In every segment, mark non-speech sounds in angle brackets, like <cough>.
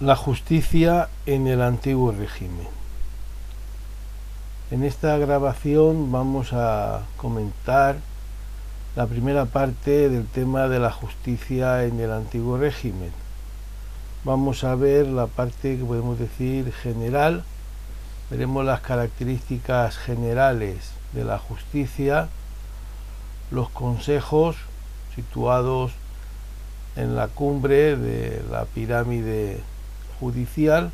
La justicia en el antiguo régimen. En esta grabación vamos a comentar la primera parte del tema de la justicia en el antiguo régimen. Vamos a ver la parte que podemos decir general, veremos las características generales de la justicia, los consejos situados en la cumbre de la pirámide judicial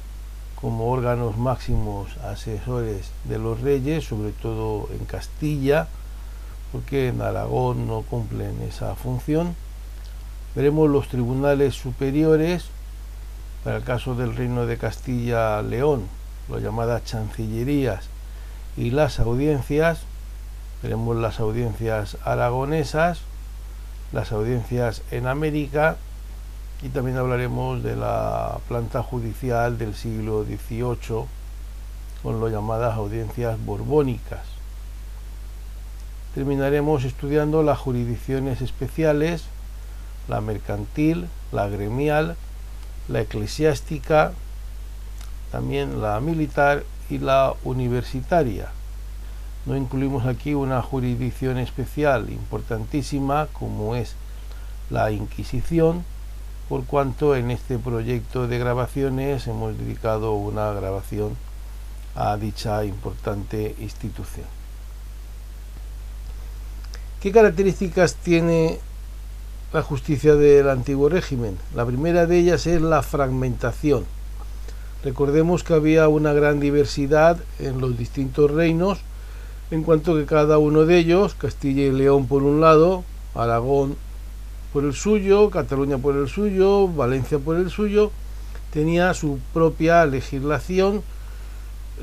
como órganos máximos asesores de los reyes, sobre todo en Castilla, porque en Aragón no cumplen esa función. Veremos los tribunales superiores, para el caso del Reino de Castilla-León, las llamadas chancillerías, y las audiencias, veremos las audiencias aragonesas, las audiencias en América y también hablaremos de la planta judicial del siglo XVIII con las llamadas audiencias borbónicas. Terminaremos estudiando las jurisdicciones especiales, la mercantil, la gremial, la eclesiástica, también la militar y la universitaria. No incluimos aquí una jurisdicción especial importantísima como es la Inquisición, por cuanto en este proyecto de grabaciones hemos dedicado una grabación a dicha importante institución. ¿Qué características tiene la justicia del antiguo régimen? La primera de ellas es la fragmentación. Recordemos que había una gran diversidad en los distintos reinos, en cuanto que cada uno de ellos, Castilla y León por un lado, Aragón por el suyo, Cataluña por el suyo, Valencia por el suyo, tenía su propia legislación,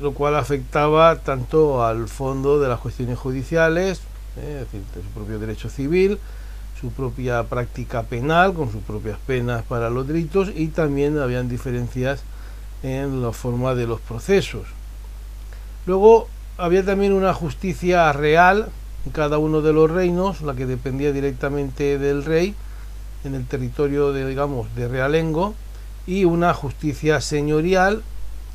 lo cual afectaba tanto al fondo de las cuestiones judiciales, eh, es decir, su propio derecho civil, su propia práctica penal, con sus propias penas para los delitos, y también habían diferencias en la forma de los procesos. Luego había también una justicia real, cada uno de los reinos, la que dependía directamente del rey en el territorio de, digamos, de Realengo, y una justicia señorial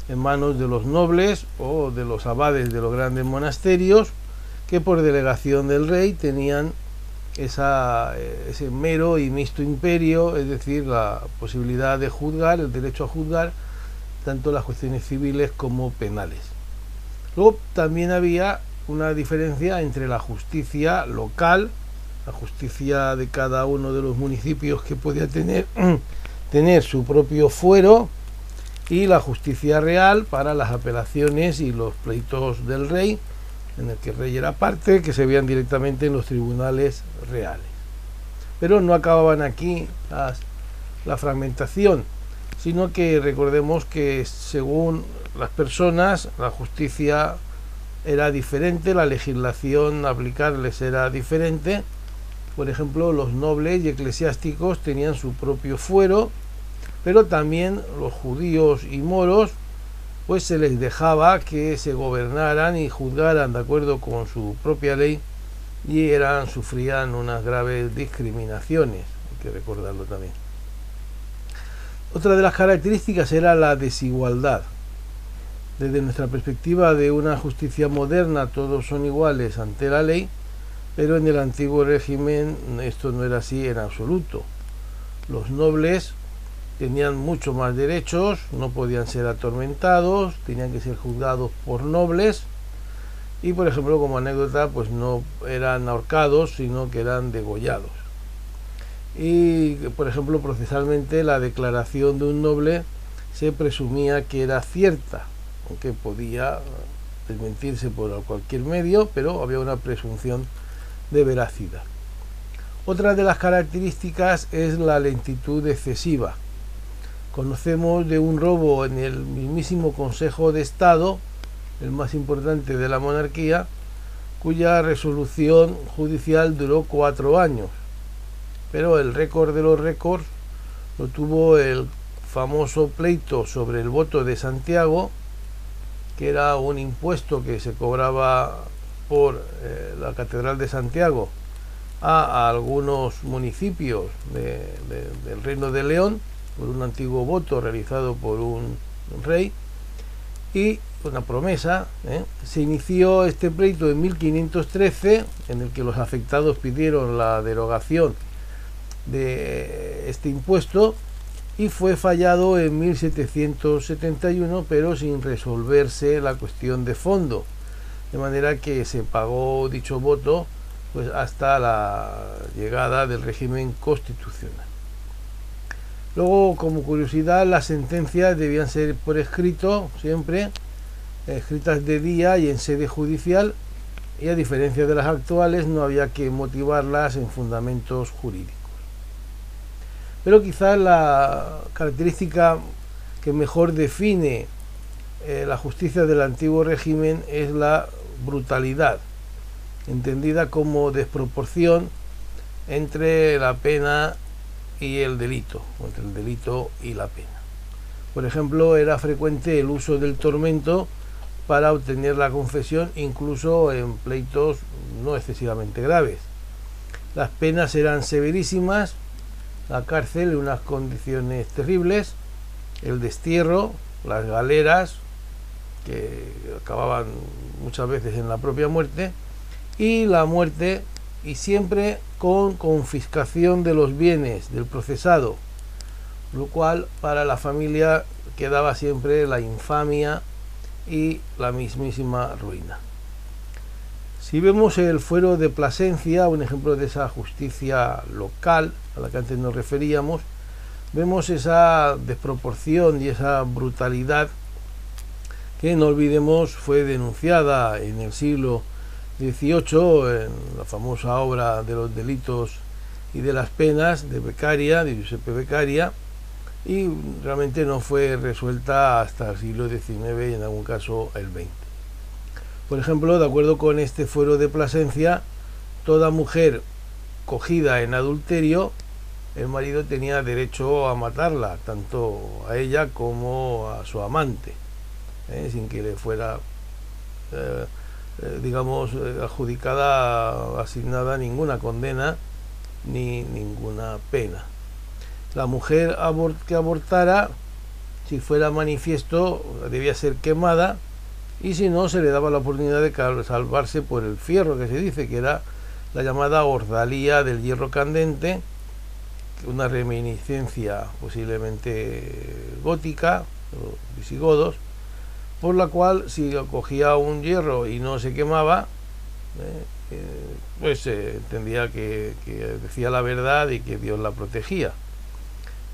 en manos de los nobles o de los abades de los grandes monasterios, que por delegación del rey tenían esa, eh, ese mero y mixto imperio, es decir, la posibilidad de juzgar, el derecho a juzgar, tanto las cuestiones civiles como penales. Luego también había una diferencia entre la justicia local, la justicia de cada uno de los municipios que podía tener, <clears throat> tener su propio fuero, y la justicia real para las apelaciones y los pleitos del rey, en el que el rey era parte, que se veían directamente en los tribunales reales. Pero no acababan aquí la fragmentación, sino que recordemos que según las personas, la justicia era diferente, la legislación aplicarles era diferente. Por ejemplo, los nobles y eclesiásticos tenían su propio fuero, pero también los judíos y moros pues se les dejaba que se gobernaran y juzgaran de acuerdo con su propia ley y eran sufrían unas graves discriminaciones, hay que recordarlo también. Otra de las características era la desigualdad. Desde nuestra perspectiva de una justicia moderna, todos son iguales ante la ley, pero en el antiguo régimen esto no era así en absoluto. Los nobles tenían mucho más derechos, no podían ser atormentados, tenían que ser juzgados por nobles y por ejemplo como anécdota pues no eran ahorcados sino que eran degollados. Y por ejemplo procesalmente la declaración de un noble se presumía que era cierta, aunque podía desmentirse por cualquier medio, pero había una presunción de veracidad. Otra de las características es la lentitud excesiva. Conocemos de un robo en el mismísimo Consejo de Estado, el más importante de la monarquía, cuya resolución judicial duró cuatro años. Pero el récord de los récords lo tuvo el famoso pleito sobre el voto de Santiago, que era un impuesto que se cobraba por eh, la Catedral de Santiago a, algunos municipios del Reino de León, por un antiguo voto realizado por un, rey, y una promesa, ¿eh? se inició este pleito en 1513, en el que los afectados pidieron la derogación de este impuesto y fue fallado en 1771, pero sin resolverse la cuestión de fondo, de manera que se pagó dicho voto pues hasta la llegada del régimen constitucional. Luego, como curiosidad, las sentencias debían ser por escrito, siempre, escritas de día y en sede judicial, y a diferencia de las actuales, no había que motivarlas en fundamentos jurídicos. Pero quizás la característica que mejor define eh, la justicia del antiguo régimen es la brutalidad, entendida como desproporción entre la pena y el delito, entre el delito y la pena. Por ejemplo, era frecuente el uso del tormento para obtener la confesión, incluso en pleitos no excesivamente graves. Las penas eran severísimas la cárcel en unas condiciones terribles, el destierro, las galeras, que acababan muchas veces en la propia muerte, y la muerte, y siempre con confiscación de los bienes del procesado, lo cual para la familia quedaba siempre la infamia y la mismísima ruina. Si vemos el fuero de Plasencia, un ejemplo de esa justicia local a la que antes nos referíamos, vemos esa desproporción y esa brutalidad que no olvidemos fue denunciada en el siglo XVIII en la famosa obra de los delitos y de las penas de Beccaria, de Giuseppe Beccaria, y realmente no fue resuelta hasta el siglo XIX y en algún caso el XX. Por ejemplo, de acuerdo con este fuero de Plasencia, toda mujer cogida en adulterio, el marido tenía derecho a matarla, tanto a ella como a su amante, ¿eh? sin que le fuera, eh, eh, digamos, adjudicada, asignada ninguna condena ni ninguna pena. La mujer que abortara, si fuera manifiesto, debía ser quemada y si no se le daba la oportunidad de salvarse por el fierro que se dice que era la llamada ordalía del hierro candente una reminiscencia posiblemente gótica visigodos por la cual si cogía un hierro y no se quemaba eh, eh, pues se entendía que, decía la verdad y que Dios la protegía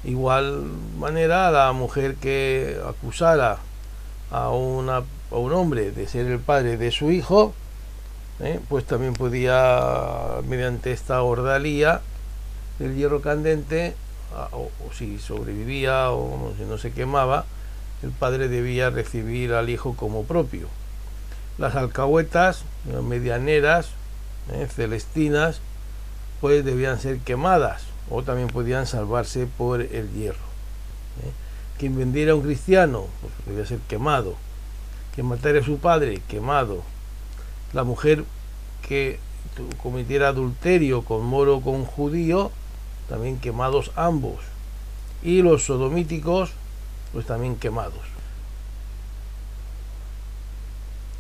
igual manera la mujer que acusara a a un hombre de ser el padre de su hijo, ¿eh? pues también podía, mediante esta ordalía del hierro candente, o, si sobrevivía o si no se quemaba, el padre debía recibir al hijo como propio. Las alcahuetas, las medianeras, ¿eh? celestinas, pues debían ser quemadas o también podían salvarse por el hierro. ¿eh? Quien vendiera a un cristiano, pues debía ser quemado que matara a su padre, quemado. La mujer que cometiera adulterio con moro o con judío, también quemados ambos. Y los sodomíticos, pues también quemados.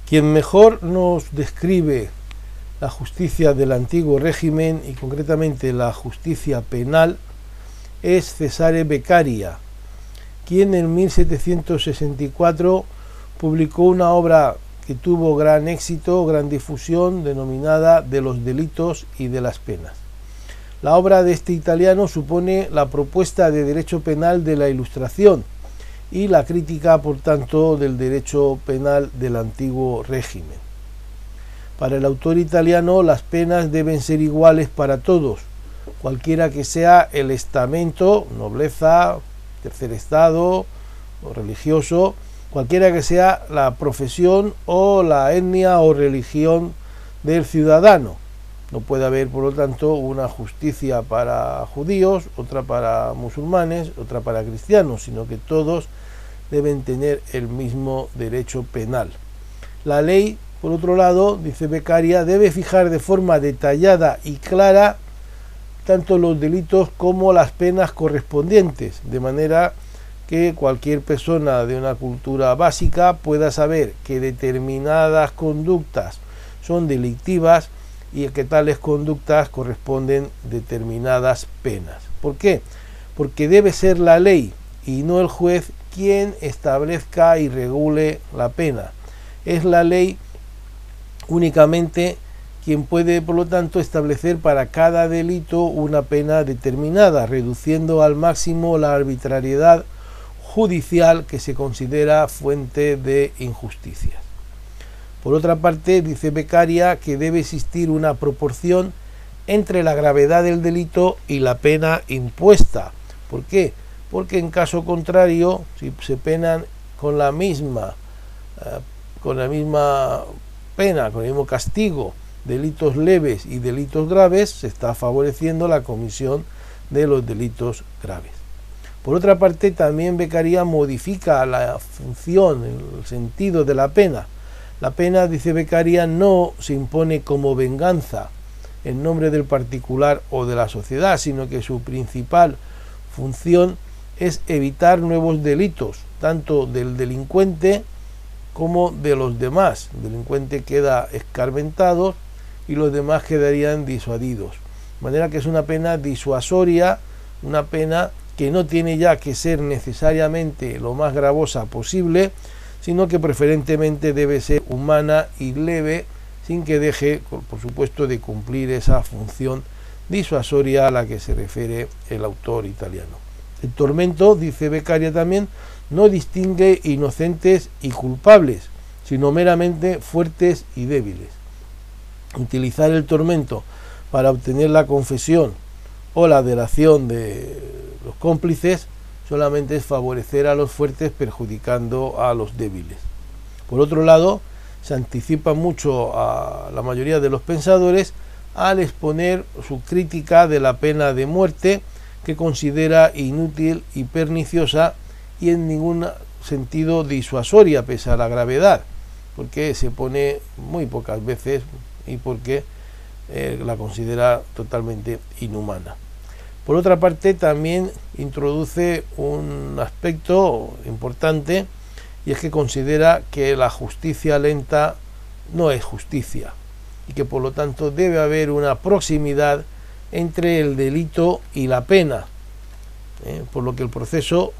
Quien mejor nos describe la justicia del antiguo régimen y concretamente la justicia penal es Cesare Beccaria, quien en 1764 publicó una obra que tuvo gran éxito, gran difusión, denominada De los delitos y de las penas. La obra de este italiano supone la propuesta de derecho penal de la Ilustración y la crítica, por tanto, del derecho penal del antiguo régimen. Para el autor italiano, las penas deben ser iguales para todos, cualquiera que sea el estamento, nobleza, tercer estado o religioso, cualquiera que sea la profesión o la etnia o religión del ciudadano. No puede haber, por lo tanto, una justicia para judíos, otra para musulmanes, otra para cristianos, sino que todos deben tener el mismo derecho penal. La ley, por otro lado, dice Becaria, debe fijar de forma detallada y clara tanto los delitos como las penas correspondientes, de manera que cualquier persona de una cultura básica pueda saber que determinadas conductas son delictivas y que tales conductas corresponden determinadas penas. ¿Por qué? Porque debe ser la ley y no el juez quien establezca y regule la pena. Es la ley únicamente quien puede, por lo tanto, establecer para cada delito una pena determinada, reduciendo al máximo la arbitrariedad judicial que se considera fuente de injusticias. Por otra parte, dice Becaria que debe existir una proporción entre la gravedad del delito y la pena impuesta. ¿Por qué? Porque en caso contrario, si se penan con la misma, eh, con la misma pena, con el mismo castigo, delitos leves y delitos graves, se está favoreciendo la comisión de los delitos graves. Por otra parte, también Becaria modifica la función, el sentido de la pena la pena, dice Becaria, no se impone como venganza en nombre del particular o de la sociedad, sino que su principal función es evitar nuevos delitos, tanto del delincuente como de los demás. El delincuente queda escarmentado y los demás quedarían disuadidos. De manera que es una pena disuasoria, una pena que no tiene ya que ser necesariamente lo más gravosa posible, sino que preferentemente debe ser humana y leve, sin que deje, por supuesto, de cumplir esa función disuasoria a la que se refiere el autor italiano. El tormento, dice Beccaria también, no distingue inocentes y culpables, sino meramente fuertes y débiles. Utilizar el tormento para obtener la confesión o la delación de los cómplices solamente es favorecer a los fuertes perjudicando a los débiles. Por otro lado, se anticipa mucho a la mayoría de los pensadores al exponer su crítica de la pena de muerte que considera inútil y perniciosa y en ningún sentido disuasoria pese a la gravedad, porque se pone muy pocas veces y porque eh, la considera totalmente inhumana. Por otra parte, también introduce un aspecto importante y es que considera que la justicia lenta no es justicia y que por lo tanto debe haber una proximidad entre el delito y la pena, ¿eh? por lo que el proceso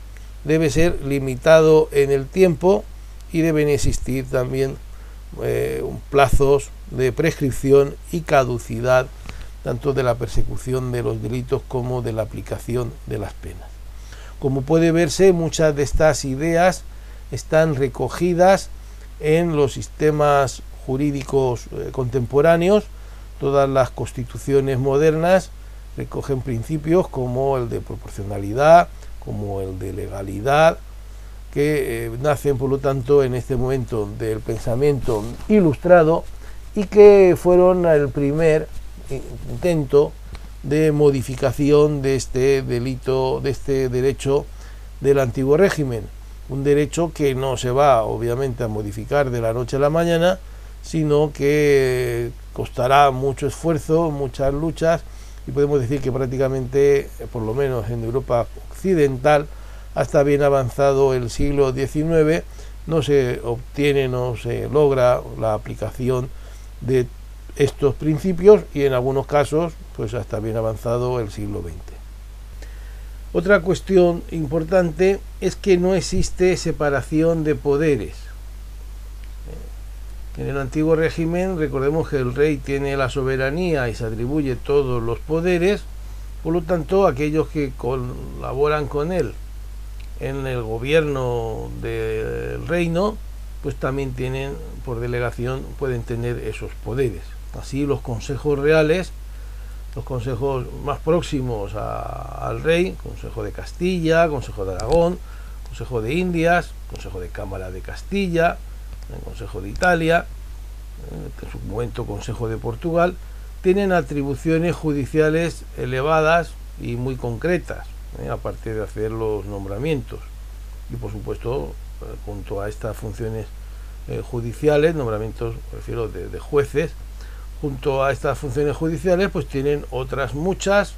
debe ser limitado en el tiempo y deben existir también eh, plazos de prescripción y caducidad tanto de la persecución de los delitos como de la aplicación de las penas. Como puede verse, muchas de estas ideas están recogidas en los sistemas jurídicos eh, contemporáneos, todas las constituciones modernas recogen principios como el de proporcionalidad, como el de legalidad, que eh, nacen por lo tanto en este momento del pensamiento ilustrado y que fueron el primer intento de modificación de este delito, de este derecho del antiguo régimen. Un derecho que no se va obviamente a modificar de la noche a la mañana, sino que costará mucho esfuerzo, muchas luchas, y podemos decir que prácticamente, por lo menos en Europa occidental, hasta bien avanzado el siglo XIX, no se obtiene, no se logra la aplicación de estos principios y en algunos casos pues hasta bien avanzado el siglo XX. Otra cuestión importante es que no existe separación de poderes. En el antiguo régimen recordemos que el rey tiene la soberanía y se atribuye todos los poderes, por lo tanto aquellos que colaboran con él en el gobierno del reino, pues también tienen por delegación, pueden tener esos poderes. Así los consejos reales, los consejos más próximos al rey, Consejo de Castilla, Consejo de Aragón, Consejo de Indias, Consejo de Cámara de Castilla, el Consejo de Italia, en su momento Consejo de Portugal, tienen atribuciones judiciales elevadas y muy concretas, ¿eh? aparte de hacer los nombramientos. Y por supuesto, eh, junto a estas funciones eh, judiciales, nombramientos, prefiero, de, de, jueces, junto a estas funciones judiciales, pues tienen otras muchas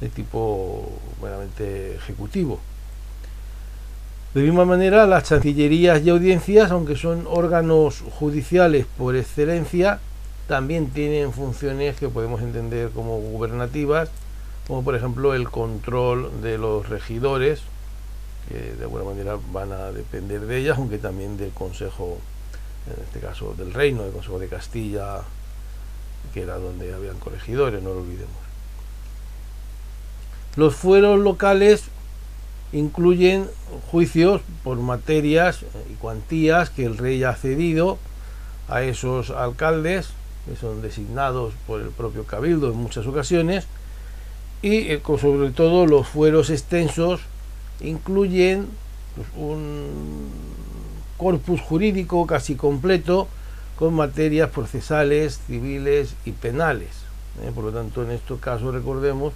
de tipo meramente ejecutivo. De misma manera, las chancillerías y audiencias, aunque son órganos judiciales por excelencia, también tienen funciones que podemos entender como gubernativas, como por ejemplo el control de los regidores, que de alguna manera van a depender de ellas, aunque también del Consejo, en este caso del Reino, del Consejo de Castilla, que era donde habían corregidores, no lo olvidemos. Los fueros locales incluyen juicios por materias y cuantías que el rey ha cedido a esos alcaldes, que son designados por el propio cabildo en muchas ocasiones, y eh, sobre todo los fueros extensos incluyen pues, un corpus jurídico casi completo con materias procesales, civiles y penales. ¿eh? Por lo tanto, en estos casos recordemos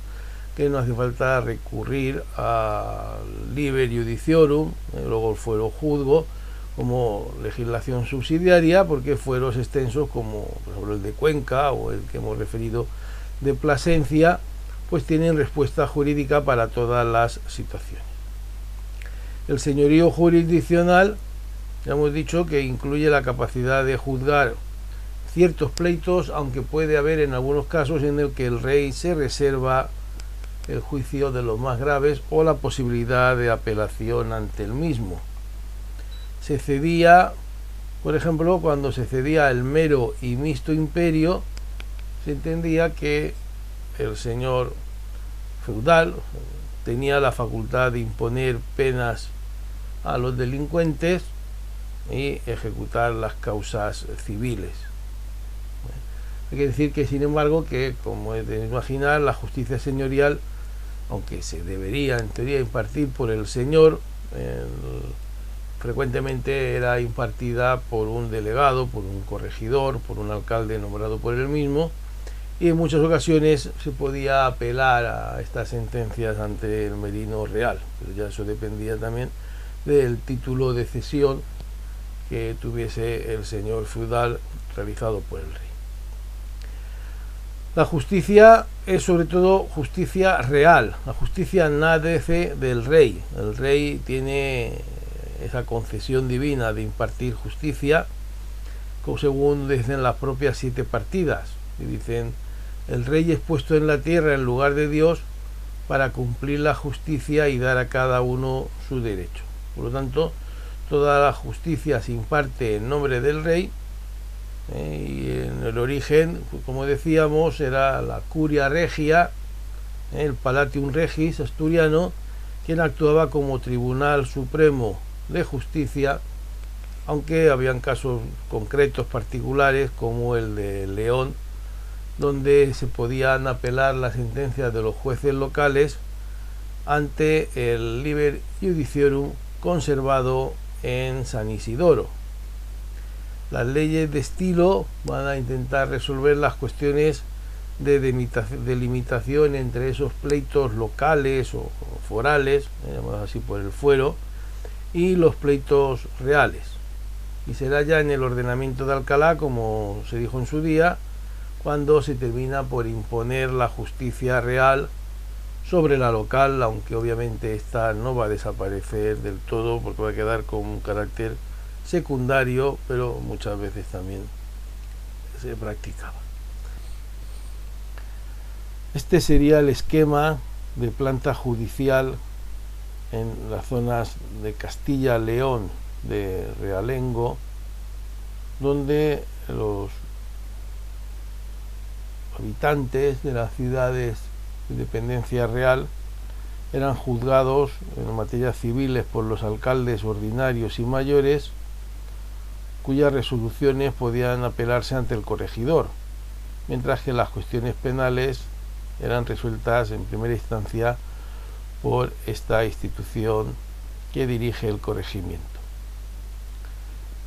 que no hace falta recurrir al liber judiciorum, ¿eh? luego el fuero juzgo, como legislación subsidiaria, porque fueros extensos como por ejemplo el de Cuenca o el que hemos referido de Plasencia, pues tienen respuesta jurídica para todas las situaciones. El señorío jurisdiccional, ya hemos dicho que incluye la capacidad de juzgar ciertos pleitos, aunque puede haber en algunos casos en el que el rey se reserva el juicio de los más graves o la posibilidad de apelación ante el mismo. Se cedía, por ejemplo, cuando se cedía el mero y mixto imperio, se entendía que el señor feudal tenía la facultad de imponer penas a los delincuentes y ejecutar las causas civiles. Hay que decir que, sin embargo, que, como es de imaginar, la justicia señorial, aunque se debería en teoría impartir por el señor, frecuentemente era impartida por un delegado, por un corregidor, por un alcalde nombrado por él mismo, y en muchas ocasiones se podía apelar a estas sentencias ante el merino real, pero ya eso dependía también del título de cesión que tuviese el señor feudal realizado por el rey. La justicia es sobre todo justicia real, la justicia nadece del rey. El rey tiene esa concesión divina de impartir justicia, según dicen las propias siete partidas, y dicen el rey es puesto en la tierra en lugar de Dios para cumplir la justicia y dar a cada uno su derecho. Por lo tanto, toda la justicia se imparte en nombre del rey ¿eh? y en el origen, como decíamos, era la curia regia, ¿eh? el palatium regis asturiano, quien actuaba como tribunal supremo de justicia, aunque habían casos concretos particulares como el de León, donde se podían apelar las sentencias de los jueces locales ante el liber judiciorum conservado en San Isidoro. Las leyes de estilo van a intentar resolver las cuestiones de delimitación entre esos pleitos locales o forales, así por el fuero, y los pleitos reales. Y será ya en el ordenamiento de Alcalá, como se dijo en su día, cuando se termina por imponer la justicia real sobre la local, aunque obviamente esta no va a desaparecer del todo porque va a quedar con un carácter secundario, pero muchas veces también se practicaba. Este sería el esquema de planta judicial en las zonas de Castilla-León, de Realengo, donde los habitantes de las ciudades de dependencia real eran juzgados en materias civiles por los alcaldes ordinarios y mayores, cuyas resoluciones podían apelarse ante el corregidor, mientras que las cuestiones penales eran resueltas en primera instancia por esta institución que dirige el corregimiento.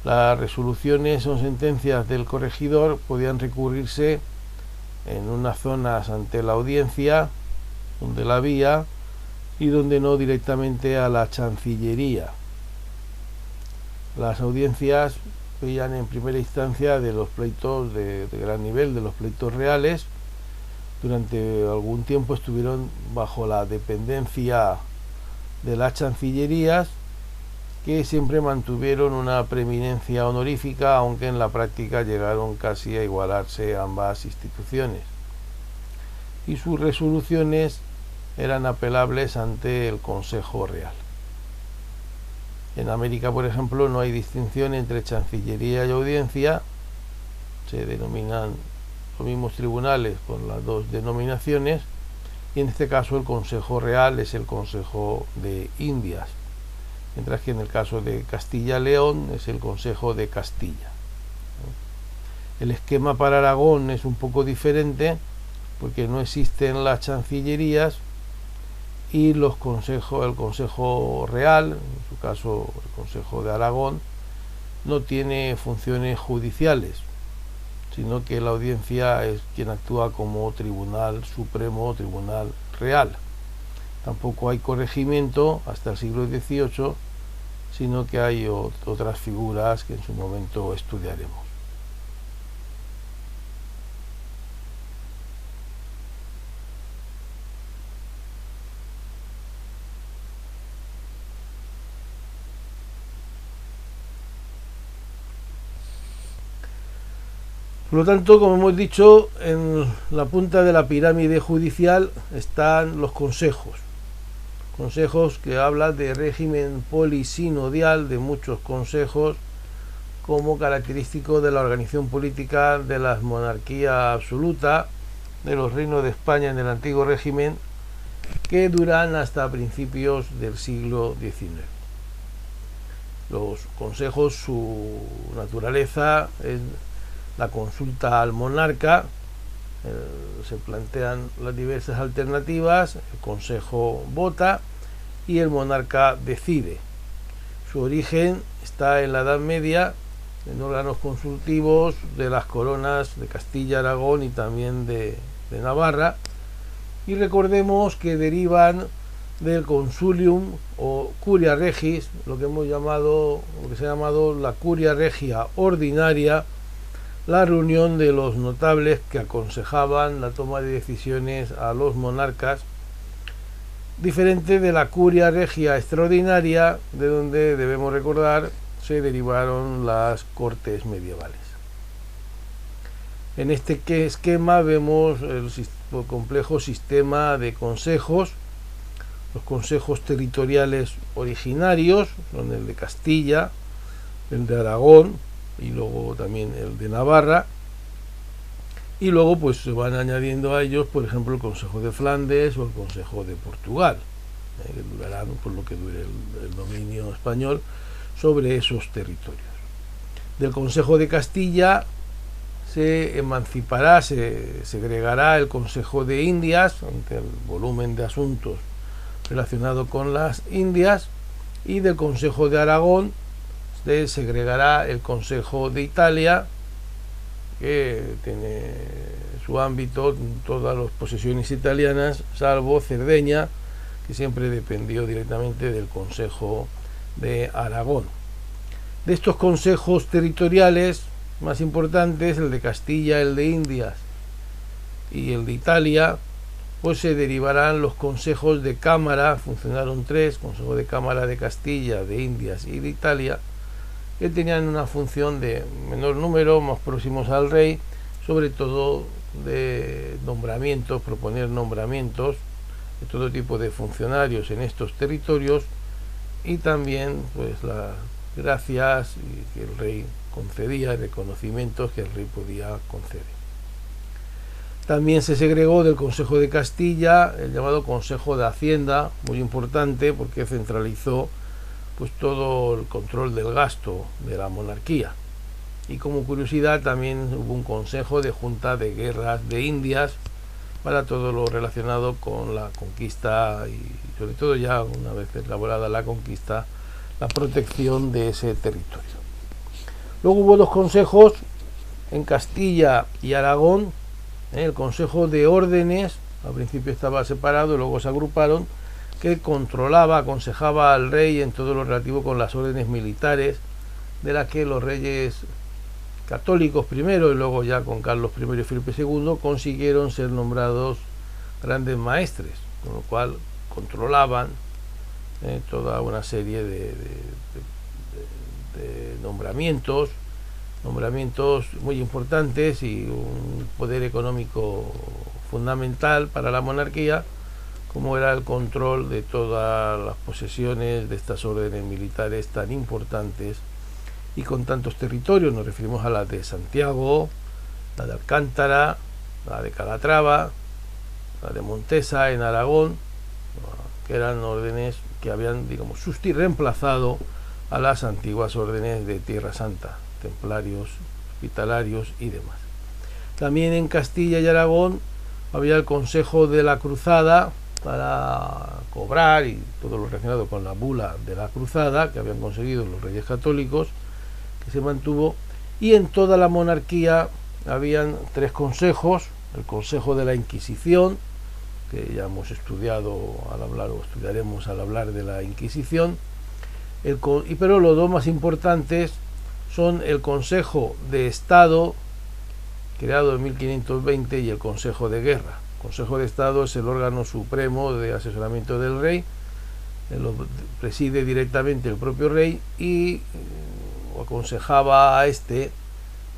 Las resoluciones o sentencias del corregidor podían recurrirse en unas zonas ante la audiencia, donde la había, y donde no directamente a la Chancillería. Las audiencias veían en primera instancia de los pleitos de, gran nivel, de los pleitos reales, durante algún tiempo estuvieron bajo la dependencia de las chancillerías que siempre mantuvieron una preeminencia honorífica, aunque en la práctica llegaron casi a igualarse ambas instituciones. Y sus resoluciones eran apelables ante el Consejo Real. En América, por ejemplo, no hay distinción entre Chancillería y Audiencia, se denominan los mismos tribunales con las dos denominaciones y en este caso el Consejo Real es el Consejo de Indias, mientras que en el caso de Castilla-León es el Consejo de Castilla. El esquema para Aragón es un poco diferente porque no existen las chancillerías y los consejos, el Consejo Real, en su caso el Consejo de Aragón, no tiene funciones judiciales sino que la audiencia es quien actúa como tribunal supremo, tribunal real. Tampoco hay corregimiento hasta el siglo XVIII, sino que hay otras figuras que en su momento estudiaremos. Por lo tanto, como hemos dicho, en la punta de la pirámide judicial están los consejos. Consejos que hablan de régimen polisinodial, de muchos consejos, como característico de la organización política de la monarquía absoluta, de los reinos de España en el antiguo régimen, que duran hasta principios del siglo XIX. Los consejos, su naturaleza es la consulta al monarca, eh, se plantean las diversas alternativas, el Consejo vota y el monarca decide. Su origen está en la Edad Media, en órganos consultivos de las coronas de Castilla, Aragón y también de, de Navarra. Y recordemos que derivan del consulium o curia regis, lo que hemos llamado, lo que se ha llamado la curia regia ordinaria, la reunión de los notables que aconsejaban la toma de decisiones a los monarcas, diferente de la curia regia extraordinaria, de donde debemos recordar se derivaron las cortes medievales. En este esquema vemos el complejo sistema de consejos, los consejos territoriales originarios, son el de Castilla, el de Aragón, y luego también el de Navarra. Y luego pues se van añadiendo a ellos por ejemplo el Consejo de Flandes o el Consejo de Portugal eh, que durarán por lo que dure el, dominio español sobre esos territorios. Del Consejo de Castilla se emancipará, se segregará el Consejo de Indias ante el volumen de asuntos relacionado con las Indias y del Consejo de Aragón se segregará el Consejo de Italia, que tiene su ámbito todas las posesiones italianas, salvo Cerdeña, que siempre dependió directamente del Consejo de Aragón. De estos consejos territoriales más importantes, el de Castilla, el de Indias y el de Italia, pues se derivarán los consejos de Cámara, funcionaron tres, Consejo de Cámara de Castilla, de Indias y de Italia, que tenían una función de menor número, más próximos al rey, sobre todo de nombramientos, proponer nombramientos de todo tipo de funcionarios en estos territorios y también pues las gracias que el rey concedía, reconocimientos que el rey podía conceder. También se segregó del Consejo de Castilla el llamado Consejo de Hacienda, muy importante porque centralizó pues todo el control del gasto de la monarquía. Y como curiosidad también hubo un consejo de junta de guerras de Indias para todo lo relacionado con la conquista y sobre todo ya una vez elaborada la conquista, la protección de ese territorio. Luego hubo dos consejos en Castilla y Aragón el Consejo de Órdenes, al principio estaba separado luego se agruparon, que controlaba, aconsejaba al rey en todo lo relativo con las órdenes militares, de las que los reyes católicos primero y luego ya con Carlos I y Felipe II consiguieron ser nombrados grandes maestres, con lo cual controlaban eh, toda una serie de, nombramientos, nombramientos muy importantes y un poder económico fundamental para la monarquía, como era el control de todas las posesiones de estas órdenes militares tan importantes y con tantos territorios. Nos referimos a la de Santiago, la de Alcántara, la de Calatrava, la de Montesa en Aragón, que eran órdenes que habían, digamos, reemplazado a las antiguas órdenes de Tierra Santa, templarios, hospitalarios y demás. También en Castilla y Aragón había el Consejo de la Cruzada para cobrar y todo lo relacionado con la bula de la Cruzada que habían conseguido los reyes católicos, que se mantuvo, y en toda la monarquía habían tres consejos, el Consejo de la Inquisición, que ya hemos estudiado al hablar o estudiaremos al hablar de la Inquisición, el, pero los dos más importantes son el Consejo de Estado, creado en 1520, y el Consejo de Guerra. Consejo de Estado es el órgano supremo de asesoramiento del rey, lo preside directamente el propio rey y eh, aconsejaba a este,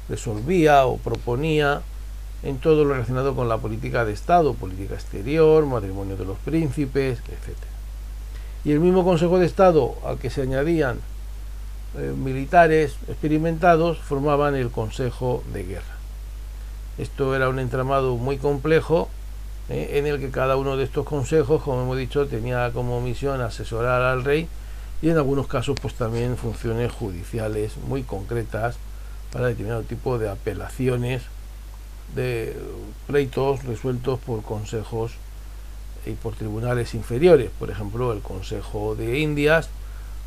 resolvía o proponía en todo lo relacionado con la política de Estado, política exterior, matrimonio de los príncipes, etc. Y el mismo Consejo de Estado al que se añadían eh, militares experimentados formaban el Consejo de Guerra. Esto era un entramado muy complejo eh, en el que cada uno de estos consejos, como hemos dicho, tenía como misión asesorar al rey y en algunos casos pues también funciones judiciales muy concretas para determinado tipo de apelaciones de pleitos resueltos por consejos y por tribunales inferiores. Por ejemplo, el Consejo de Indias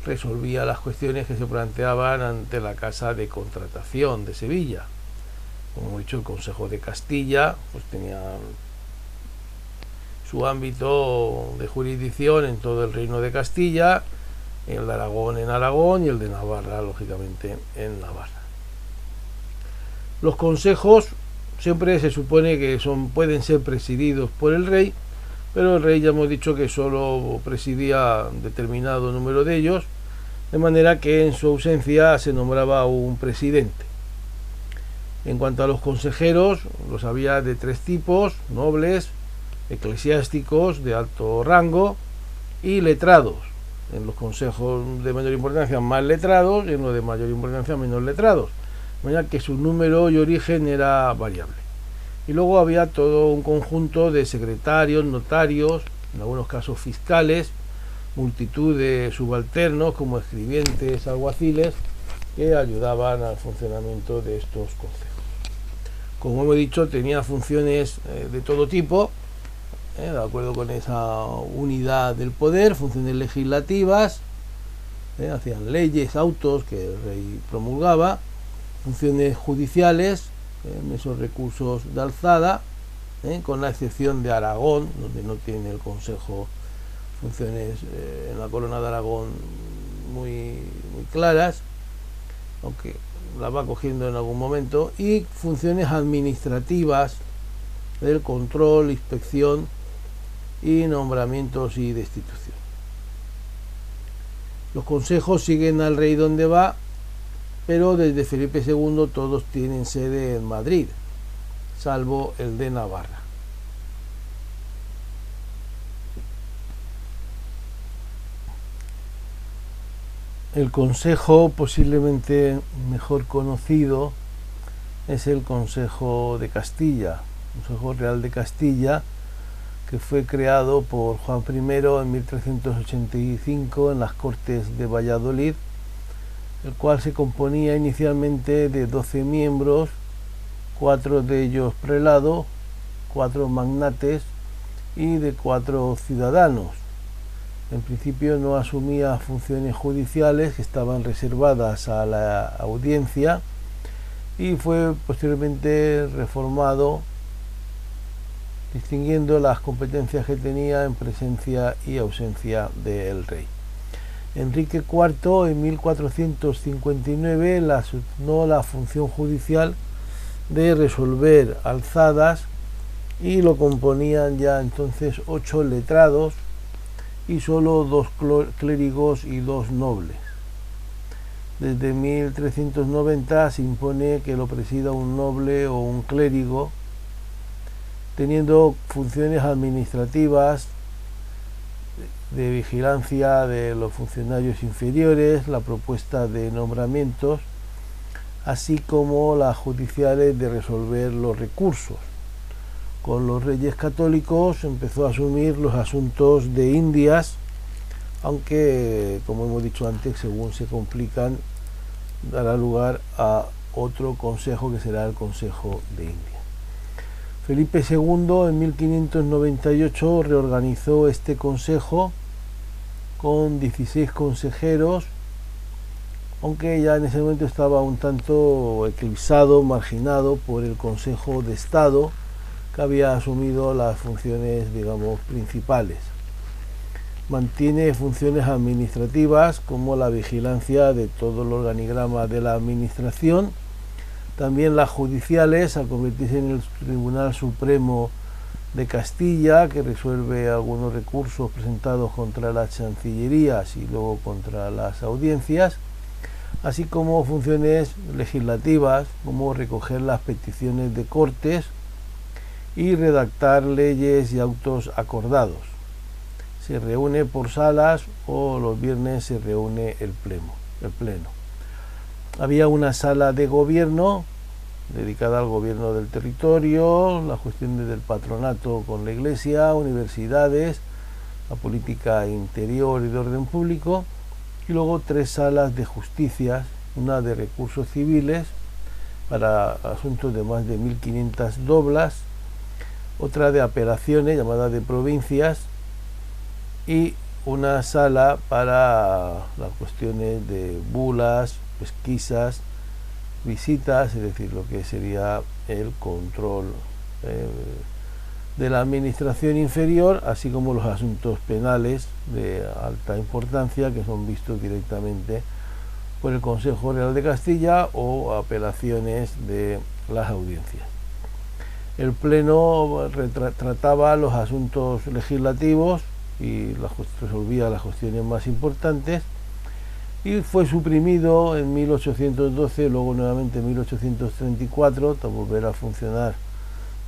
resolvía las cuestiones que se planteaban ante la Casa de Contratación de Sevilla. Como hemos dicho, el Consejo de Castilla pues tenía su ámbito de jurisdicción en todo el reino de Castilla, el de Aragón en Aragón y el de Navarra, lógicamente, en Navarra. Los consejos siempre se supone que son, pueden ser presididos por el rey, pero el rey ya hemos dicho que solo presidía determinado número de ellos, de manera que en su ausencia se nombraba un presidente. En cuanto a los consejeros, los había de tres tipos, nobles, eclesiásticos de alto rango y letrados. En los consejos de mayor importancia más letrados y en los de mayor importancia menos letrados manera que su número y origen era variable. Y luego había todo un conjunto de secretarios, notarios, en algunos casos fiscales, multitud de subalternos como escribientes, alguaciles, que ayudaban al funcionamiento de estos consejos. Como hemos dicho, tenía funciones eh, de todo tipo, eh, de acuerdo con esa unidad del poder, funciones legislativas, eh, hacían leyes, autos que el rey promulgaba, funciones judiciales, en esos recursos de alzada, ¿eh? con la excepción de Aragón, donde no tiene el Consejo funciones eh, en la corona de Aragón muy, muy claras, aunque la va cogiendo en algún momento, y funciones administrativas del control, inspección y nombramientos y destitución. Los consejos siguen al rey donde va pero desde Felipe II todos tienen sede en Madrid, salvo el de Navarra. El consejo posiblemente mejor conocido es el Consejo de Castilla, Consejo Real de Castilla, que fue creado por Juan I en 1385 en las Cortes de Valladolid el cual se componía inicialmente de 12 miembros, cuatro de ellos prelados, cuatro magnates y de cuatro ciudadanos. En principio no asumía funciones judiciales que estaban reservadas a la audiencia y fue posteriormente reformado distinguiendo las competencias que tenía en presencia y ausencia del rey. Enrique IV en 1459 le asignó la función judicial de resolver alzadas y lo componían ya entonces ocho letrados y solo dos clérigos y dos nobles. Desde 1390 se impone que lo presida un noble o un clérigo, teniendo funciones administrativas de vigilancia de los funcionarios inferiores, la propuesta de nombramientos, así como las judiciales de resolver los recursos. Con los reyes católicos empezó a asumir los asuntos de Indias, aunque, como hemos dicho antes, según se complican, dará lugar a otro consejo que será el Consejo de India. Felipe II en 1598 reorganizó este consejo con 16 consejeros, aunque ya en ese momento estaba un tanto eclipsado, marginado por el Consejo de Estado, que había asumido las funciones, digamos, principales. Mantiene funciones administrativas como la vigilancia de todo el organigrama de la administración, también las judiciales, al convertirse en el Tribunal Supremo de Castilla, que resuelve algunos recursos presentados contra las chancillerías y luego contra las audiencias, así como funciones legislativas, como recoger las peticiones de cortes y redactar leyes y autos acordados. Se reúne por salas o los viernes se reúne el pleno. El pleno. Había una sala de gobierno dedicada al gobierno del territorio, las cuestiones del patronato con la iglesia, universidades, la política interior y de orden público, y luego tres salas de justicia, una de recursos civiles para asuntos de más de 1.500 doblas, otra de apelaciones llamada de provincias y una sala para las cuestiones de bulas, pesquisas, visitas, es decir, lo que sería el control eh, de la administración inferior, así como los asuntos penales de alta importancia que son vistos directamente por el Consejo Real de Castilla o apelaciones de las audiencias. El Pleno trataba los asuntos legislativos y resolvía las cuestiones más importantes y fue suprimido en 1812, luego nuevamente en 1834, tras volver a funcionar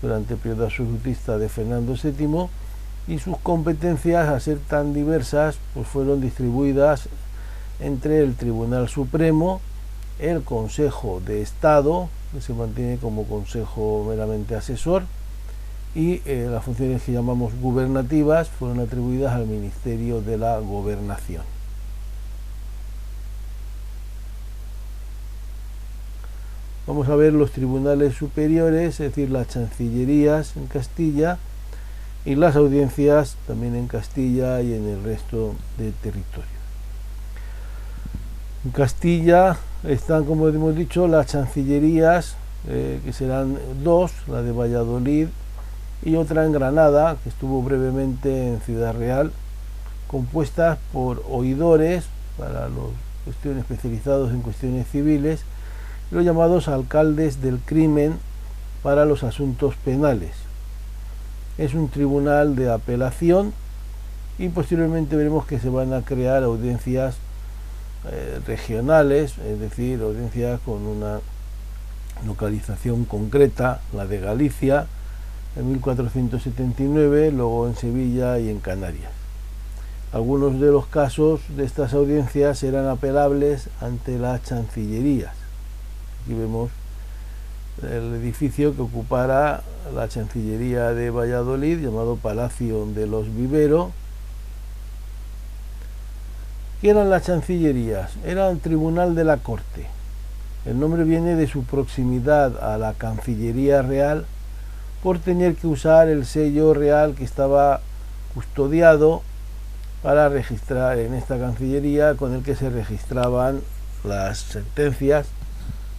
durante el periodo absolutista de Fernando VII, y sus competencias, a ser tan diversas, pues fueron distribuidas entre el Tribunal Supremo, el Consejo de Estado, que se mantiene como consejo meramente asesor, y eh, las funciones que llamamos gubernativas fueron atribuidas al Ministerio de la Gobernación. Vamos a ver los tribunales superiores, es decir, las chancillerías en Castilla y las audiencias también en Castilla y en el resto del territorio. En Castilla están, como hemos dicho, las chancillerías, eh, que serán dos, la de Valladolid y otra en Granada, que estuvo brevemente en Ciudad Real, compuestas por oidores para los cuestiones especializados en cuestiones civiles los llamados alcaldes del crimen para los asuntos penales. Es un tribunal de apelación y posteriormente veremos que se van a crear audiencias eh, regionales, es decir, audiencias con una localización concreta, la de Galicia, en 1479, luego en Sevilla y en Canarias. Algunos de los casos de estas audiencias eran apelables ante las chancillerías. Aquí vemos el edificio que ocupara la Chancillería de Valladolid, llamado Palacio de los Viveros. ¿Qué eran las Chancillerías? Era el Tribunal de la Corte. El nombre viene de su proximidad a la Cancillería Real por tener que usar el sello real que estaba custodiado para registrar en esta Cancillería con el que se registraban las sentencias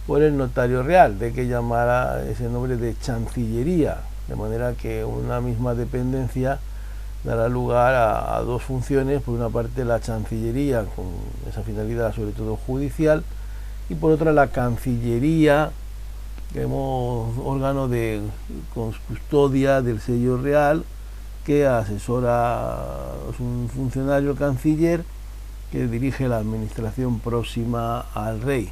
por el notario real, de que llamara ese nombre de chancillería, de manera que una misma dependencia dará lugar a, dos funciones, por una parte la Chancillería, con esa finalidad sobre todo judicial, y por otra la Cancillería, que es órgano de custodia del sello real, que asesora, es un funcionario canciller que dirige la administración próxima al rey.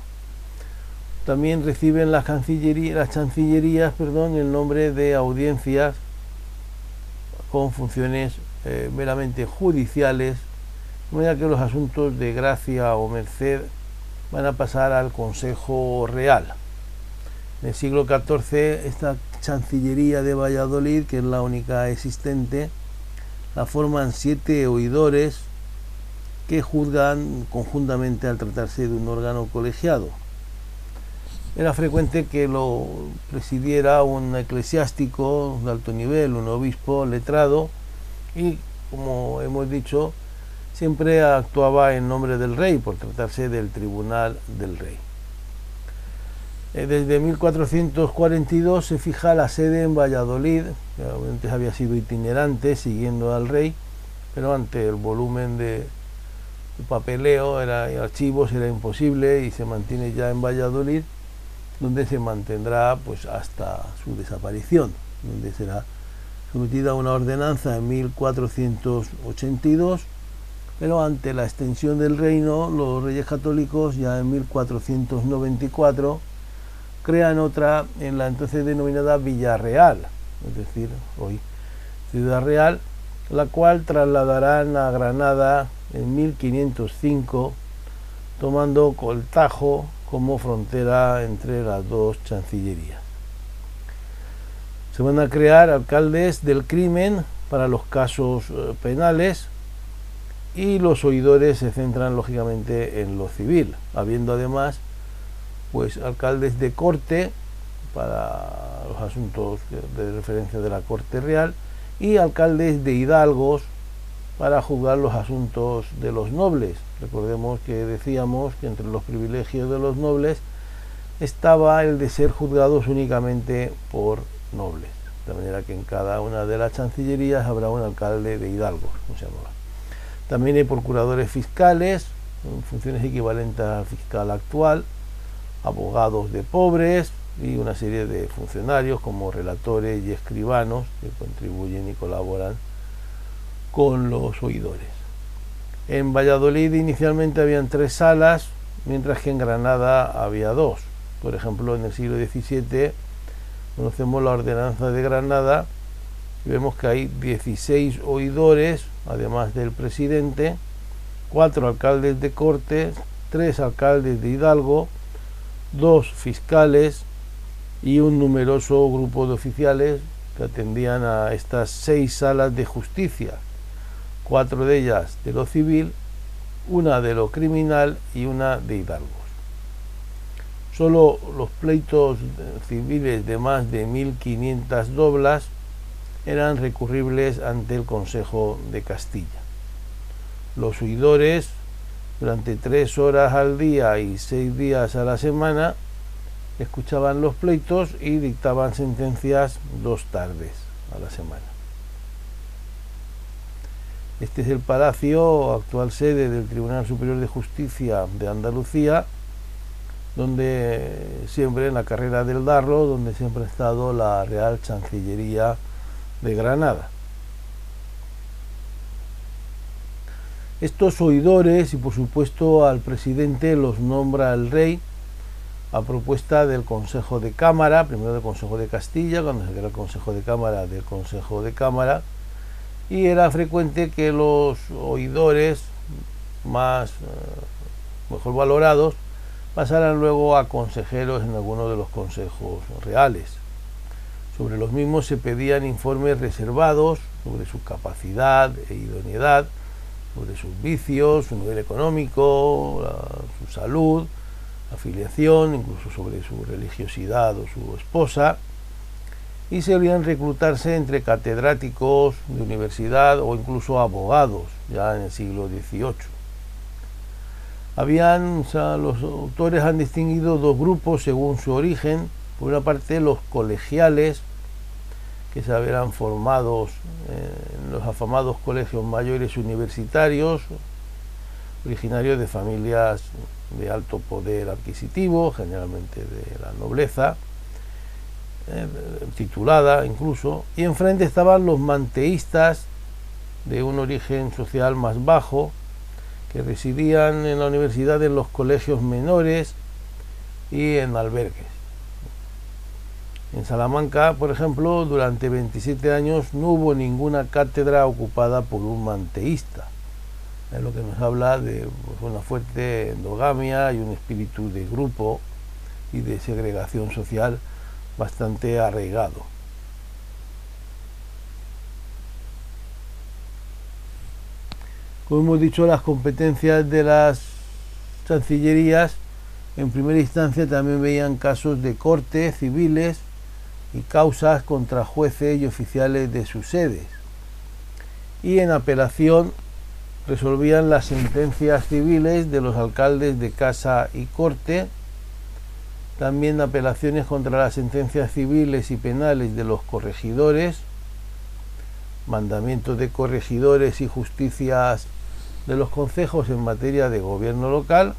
También reciben las, cancillerías, chancillerías perdón, el nombre de audiencias con funciones eh, meramente judiciales, de que los asuntos de gracia o merced van a pasar al Consejo Real. En el siglo XIV, esta Chancillería de Valladolid, que es la única existente, la forman siete oidores que juzgan conjuntamente al tratarse de un órgano colegiado. Era frecuente que lo presidiera un eclesiástico de alto nivel, un obispo letrado, y como hemos dicho, siempre actuaba en nombre del rey por tratarse del tribunal del rey. Eh, desde 1442 se fija la sede en Valladolid, que antes había sido itinerante siguiendo al rey, pero ante el volumen de, papeleo era, archivos era imposible y se mantiene ya en Valladolid, donde se mantendrá pues hasta su desaparición, donde será sometida a una ordenanza en 1482, pero ante la extensión del reino, los reyes católicos ya en 1494 crean otra en la entonces denominada Villarreal, es decir, hoy Ciudad Real, la cual trasladarán a Granada en 1505, tomando Coltajo como frontera entre las dos chancillerías. Se van a crear alcaldes del crimen para los casos eh, penales y los oidores se centran lógicamente en lo civil, habiendo además pues alcaldes de corte para los asuntos de referencia de la corte real y alcaldes de hidalgos para juzgar los asuntos de los nobles. Recordemos que decíamos que entre los privilegios de los nobles estaba el de ser juzgados únicamente por nobles. De manera que en cada una de las chancillerías habrá un alcalde de Hidalgo, como se llamaba. También hay procuradores fiscales, funciones equivalentes al fiscal actual, abogados de pobres y una serie de funcionarios como relatores y escribanos que contribuyen y colaboran con los oidores. En Valladolid inicialmente habían tres salas, mientras que en Granada había dos. Por ejemplo, en el siglo XVII conocemos la ordenanza de Granada y vemos que hay 16 oidores, además del presidente, cuatro alcaldes de corte, tres alcaldes de Hidalgo, dos fiscales y un numeroso grupo de oficiales que atendían a estas seis salas de justicia, cuatro de ellas de lo civil, una de lo criminal y una de Hidalgo. Solo los pleitos civiles de más de 1.500 doblas eran recurribles ante el Consejo de Castilla. Los huidores, durante tres horas al día y seis días a la semana, escuchaban los pleitos y dictaban sentencias dos tardes a la semana. Este es el palacio, actual sede del Tribunal Superior de Justicia de Andalucía, donde siempre en la carrera del Darro, donde siempre ha estado la Real Chancillería de Granada. Estos oidores y por supuesto al presidente los nombra el rey a propuesta del Consejo de Cámara, primero del Consejo de Castilla, cuando se crea el Consejo de Cámara del Consejo de Cámara, y era frecuente que los oidores más eh, mejor valorados pasaran luego a consejeros en algunos de los consejos reales. Sobre los mismos se pedían informes reservados sobre su capacidad e idoneidad, sobre sus vicios, su nivel económico, su salud, afiliación, incluso sobre su religiosidad o su esposa, y solían reclutarse entre catedráticos de universidad o incluso abogados ya en el siglo XVIII. Habían, los autores han distinguido dos grupos según su origen. Por una parte, los colegiales, que se verán formados en los afamados colegios mayores universitarios, originarios de familias de alto poder adquisitivo, generalmente de la nobleza, eh, titulada incluso, y enfrente estaban los manteístas de un origen social más bajo, que residían en la universidad en los colegios menores y en albergues. En Salamanca, por ejemplo, durante 27 años no hubo ninguna cátedra ocupada por un manteísta, es lo que nos habla de pues, una fuerte endogamia y un espíritu de grupo y de segregación social bastante arraigado. Como hemos dicho, las competencias de las chancillerías en primera instancia también veían casos de corte civiles y causas contra jueces y oficiales de sus sedes. Y en apelación resolvían las sentencias civiles de los alcaldes de casa y corte, también apelaciones contra las sentencias civiles y penales de los corregidores, mandamientos de corregidores y justicias de los consejos en materia de gobierno local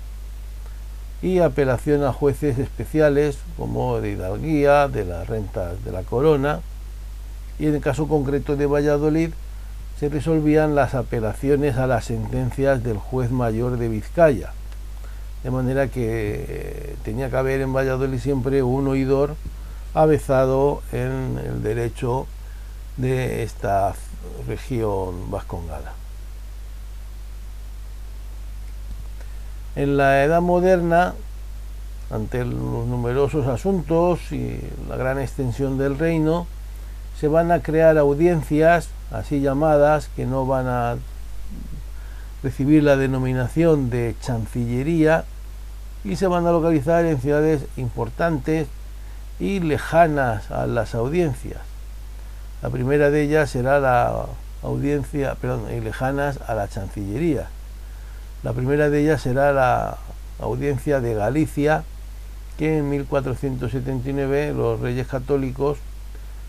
y apelación a jueces especiales como de Hidalguía, de las rentas de la corona y en el caso concreto de Valladolid se resolvían las apelaciones a las sentencias del juez mayor de Vizcaya. De manera que eh, tenía que haber en Valladolid siempre un oidor avezado en el derecho de esta región vascongada. En la edad moderna, ante los numerosos asuntos y la gran extensión del reino, se van a crear audiencias así llamadas que no van a recibir la denominación de chancillería y se van a localizar en ciudades importantes y lejanas a las audiencias. La primera de ellas será la audiencia, perdón, y lejanas a la chancillería. La primera de ellas será la audiencia de Galicia, que en 1479 los reyes católicos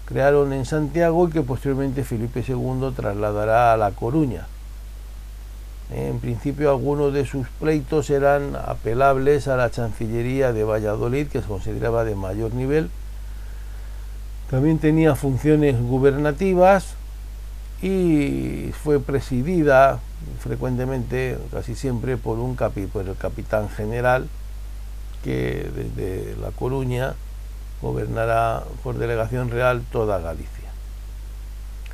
crearon en Santiago y que posteriormente Felipe II trasladará a La Coruña. En principio algunos de sus pleitos eran apelables a la Chancillería de Valladolid, que se consideraba de mayor nivel. También tenía funciones gubernativas y fue presidida frecuentemente, casi siempre, por, un por el capitán general que desde La Coruña gobernará por delegación real toda Galicia.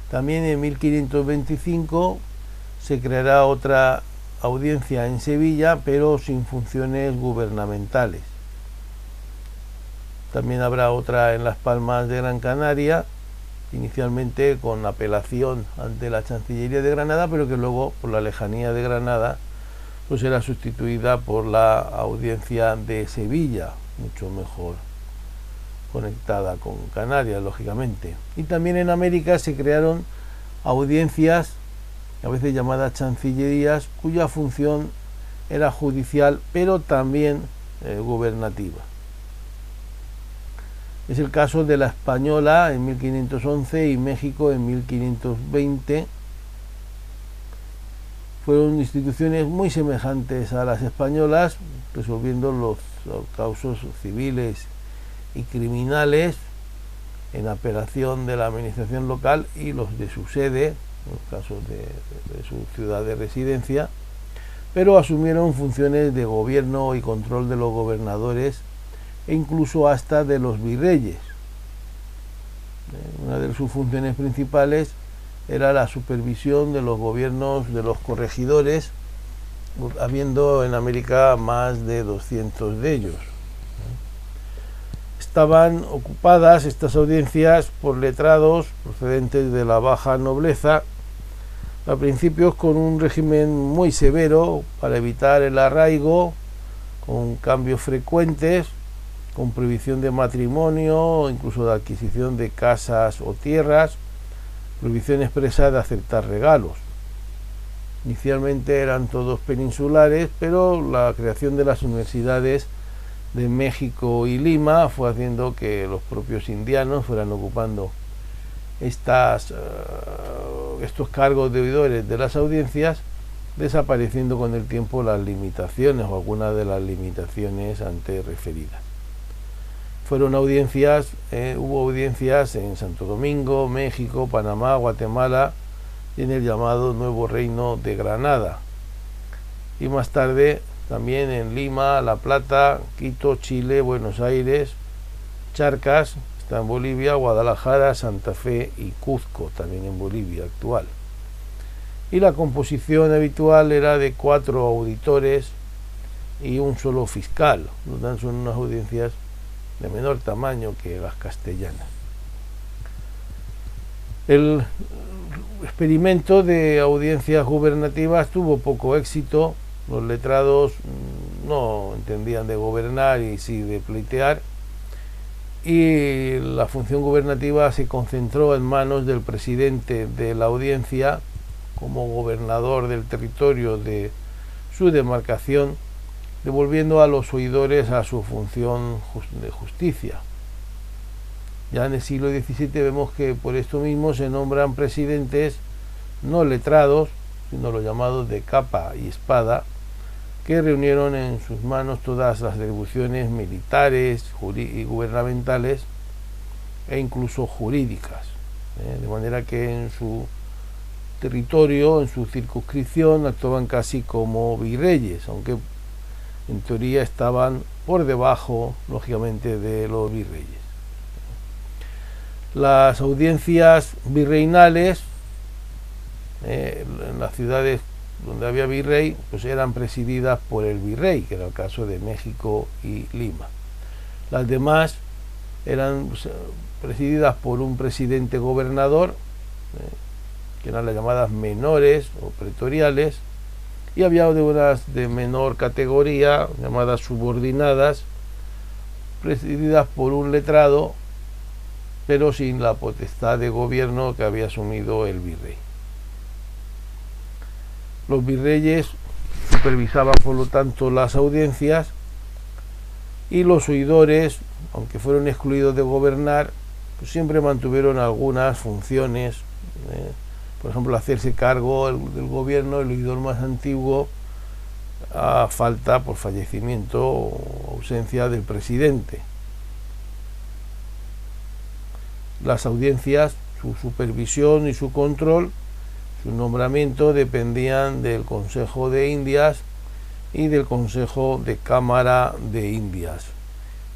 También en 1525 se creará otra audiencia en Sevilla, pero sin funciones gubernamentales. También habrá otra en Las Palmas de Gran Canaria, inicialmente con apelación ante la Chancillería de Granada, pero que luego, por la lejanía de Granada, pues será sustituida por la audiencia de Sevilla, mucho mejor conectada con Canarias, lógicamente. Y también en América se crearon audiencias, a veces llamadas chancillerías, cuya función era judicial, pero también eh, gubernativa. Es el caso de la Española en 1511 y México en 1520. Fueron instituciones muy semejantes a las españolas, resolviendo los causos civiles y criminales en apelación de la administración local y los de su sede, en los casos de, su ciudad de residencia, pero asumieron funciones de gobierno y control de los gobernadores e incluso hasta de los virreyes. Una de sus funciones principales era la supervisión de los gobiernos de los corregidores, habiendo en América más de 200 de ellos estaban ocupadas estas audiencias por letrados procedentes de la baja nobleza, a principios con un régimen muy severo para evitar el arraigo, con cambios frecuentes, con prohibición de matrimonio, incluso de adquisición de casas o tierras, prohibición expresa de aceptar regalos. Inicialmente eran todos peninsulares, pero la creación de las universidades de México y Lima fue haciendo que los propios indianos fueran ocupando estas, eh, estos cargos de oidores de las audiencias, desapareciendo con el tiempo las limitaciones o algunas de las limitaciones antes referidas. Fueron audiencias, eh, hubo audiencias en Santo Domingo, México, Panamá, Guatemala y en el llamado Nuevo Reino de Granada. Y más tarde también en Lima, La Plata, Quito, Chile, Buenos Aires, Charcas, está en Bolivia, Guadalajara, Santa Fe y Cuzco, también en Bolivia actual. Y la composición habitual era de cuatro auditores y un solo fiscal, son unas audiencias de menor tamaño que las castellanas. El experimento de audiencias gubernativas tuvo poco éxito, los letrados no entendían de gobernar y sí de pleitear, y la función gubernativa se concentró en manos del presidente de la audiencia como gobernador del territorio de su demarcación, devolviendo a los oidores a su función de justicia. Ya en el siglo XVII vemos que por esto mismo se nombran presidentes no letrados, sino los llamados de capa y espada, que reunieron en sus manos todas las atribuciones militares y gubernamentales e incluso jurídicas, ¿eh? de manera que en su territorio, en su circunscripción, actuaban casi como virreyes, aunque en teoría estaban por debajo, lógicamente, de los virreyes. Las audiencias virreinales eh, en las ciudades donde había virrey, pues eran presididas por el virrey, que era el caso de México y Lima. Las demás eran presididas por un presidente gobernador, eh, que eran las llamadas menores o pretoriales, y había de unas de menor categoría, llamadas subordinadas, presididas por un letrado, pero sin la potestad de gobierno que había asumido el virrey. Los virreyes supervisaban por lo tanto las audiencias y los oidores, aunque fueron excluidos de gobernar, pues siempre mantuvieron algunas funciones, ¿eh? por ejemplo, hacerse cargo del gobierno, el oidor más antiguo, a falta por fallecimiento o ausencia del presidente. Las audiencias, su supervisión y su control su nombramiento dependían del Consejo de Indias y del Consejo de Cámara de Indias.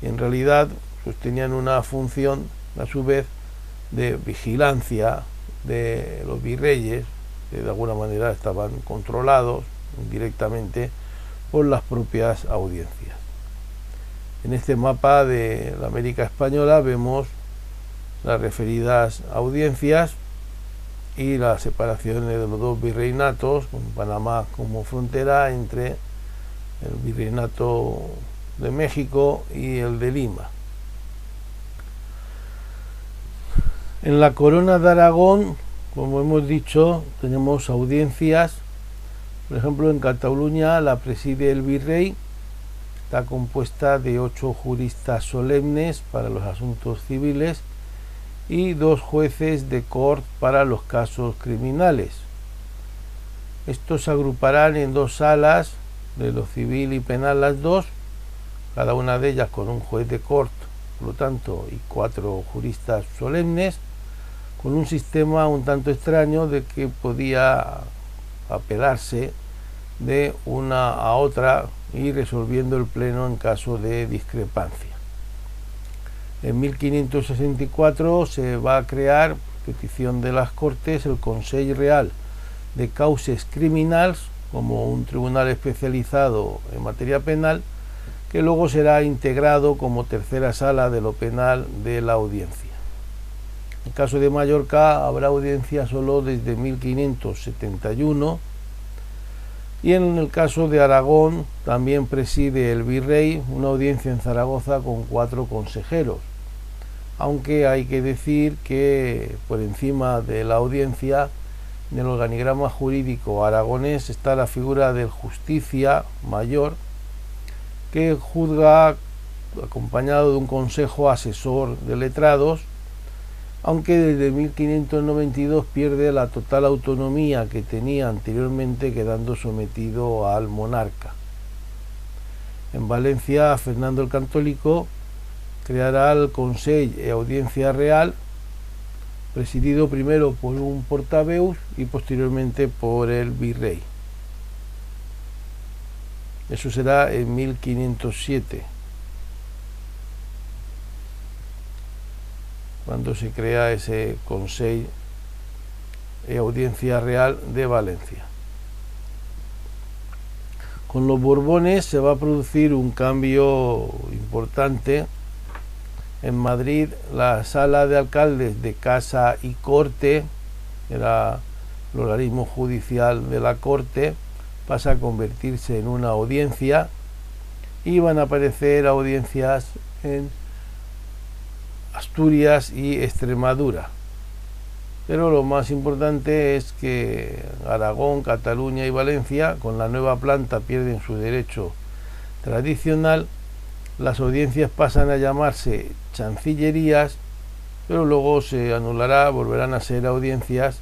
en realidad tenían una función, a su vez, de vigilancia de los virreyes, que de alguna manera estaban controlados directamente por las propias audiencias. En este mapa de la América Española vemos las referidas audiencias y las separaciones de los dos virreinatos, con Panamá como frontera entre el virreinato de México y el de Lima. En la corona de Aragón, como hemos dicho, tenemos audiencias, por ejemplo en Cataluña la preside el virrey, está compuesta de ocho juristas solemnes para los asuntos civiles, y dos jueces de corte para los casos criminales. Estos se agruparán en dos salas, de lo civil y penal las dos, cada una de ellas con un juez de corte, por lo tanto, y cuatro juristas solemnes, con un sistema un tanto extraño de que podía apelarse de una a otra y resolviendo el pleno en caso de discrepancia. En 1564 se va a crear, petición de las Cortes, el Consejo Real de Causes Criminales, como un tribunal especializado en materia penal, que luego será integrado como tercera sala de lo penal de la audiencia. En el caso de Mallorca habrá audiencia solo desde 1571 y en el caso de Aragón también preside el virrey una audiencia en Zaragoza con cuatro consejeros, aunque hay que decir que por encima de la audiencia en el organigrama jurídico aragonés está la figura del justicia mayor que juzga acompañado de un consejo asesor de letrados aunque desde 1592 pierde la total autonomía que tenía anteriormente quedando sometido al monarca. En Valencia, Fernando el Católico creará el Consejo de Audiencia Real, presidido primero por un portaveus y posteriormente por el virrey. Eso será en 1507, cuando se crea ese Consejo de Audiencia Real de Valencia. Con los Borbones se va a producir un cambio importante. En Madrid, la sala de alcaldes de Casa y Corte, era el organismo judicial de la Corte, pasa a convertirse en una audiencia y van a aparecer audiencias en Asturias y Extremadura. Pero lo más importante es que Aragón, Cataluña y Valencia, con la nueva planta, pierden su derecho tradicional. Las audiencias pasan a llamarse chancillerías, pero luego se anulará, volverán a ser audiencias,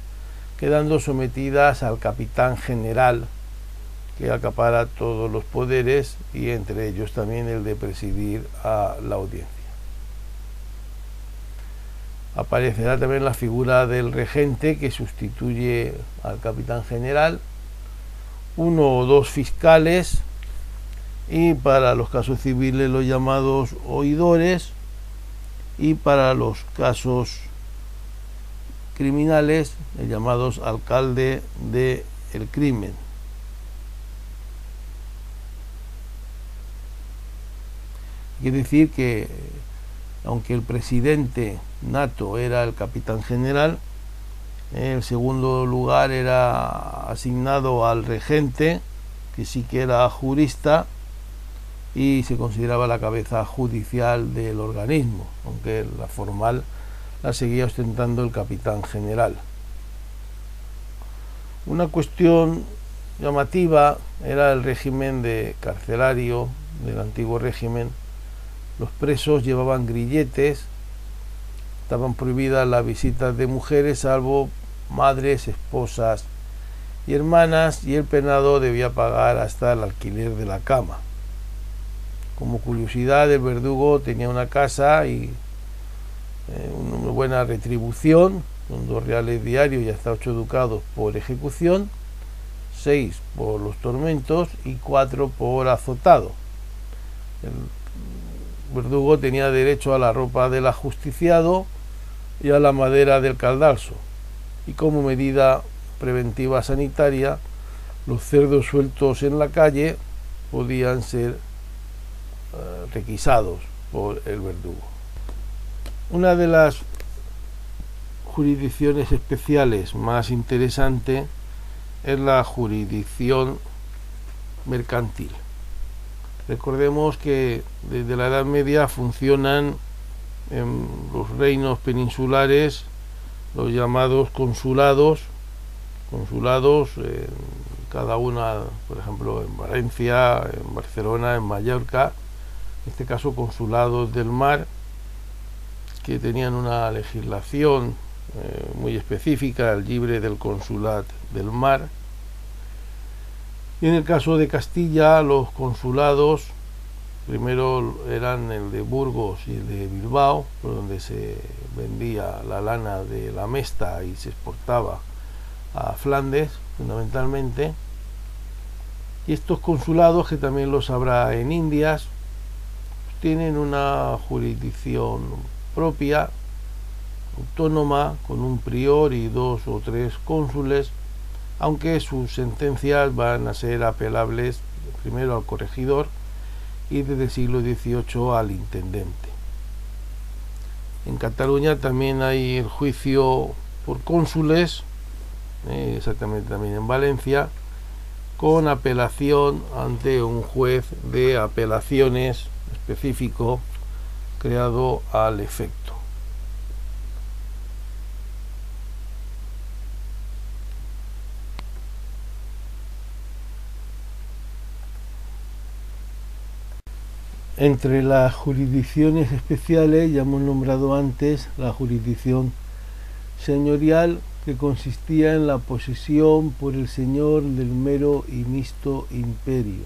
quedando sometidas al capitán general, que acapara todos los poderes y entre ellos también el de presidir a la audiencia aparecerá también la figura del regente que sustituye al capitán general, uno o dos fiscales y para los casos civiles los llamados oidores y para los casos criminales los llamados alcalde de el crimen. Quiere decir que aunque el presidente nato era el capitán general, en segundo lugar era asignado al regente, que sí que era jurista y se consideraba la cabeza judicial del organismo, aunque la formal la seguía ostentando el capitán general. Una cuestión llamativa era el régimen de carcelario del antiguo régimen, los presos llevaban grilletes, estaban prohibidas las visitas de mujeres, salvo madres, esposas y hermanas, y el penado debía pagar hasta el alquiler de la cama. Como curiosidad, el verdugo tenía una casa y eh, una buena retribución, con dos reales diarios y hasta ocho ducados por ejecución, seis por los tormentos y cuatro por azotado. Verdugo tenía derecho a la ropa del ajusticiado y a la madera del caldalso. Y como medida preventiva sanitaria, los cerdos sueltos en la calle podían ser eh, requisados por el verdugo. Una de las jurisdicciones especiales más interesante es la jurisdicción mercantil. Recordemos que desde la Edad Media funcionan en los reinos peninsulares los llamados consulados, consulados en cada una, por ejemplo, en Valencia, en Barcelona, en Mallorca, en este caso consulados del mar, que tenían una legislación eh, muy específica, el libre del consulat del mar, y en el caso de Castilla, los consulados, primero eran el de Burgos y el de Bilbao, por donde se vendía la lana de la mesta y se exportaba a Flandes, fundamentalmente. Y estos consulados, que también los habrá en Indias, tienen una jurisdicción propia, autónoma, con un prior y dos o tres cónsules, aunque sus sentencias van a ser apelables primero al corregidor y desde el siglo XVIII al intendente. En Cataluña también hay el juicio por cónsules, eh, exactamente también en Valencia, con apelación ante un juez de apelaciones específico creado al efecto. Entre las jurisdicciones especiales ya hemos nombrado antes la jurisdicción señorial que consistía en la posesión por el señor del mero y mixto imperio.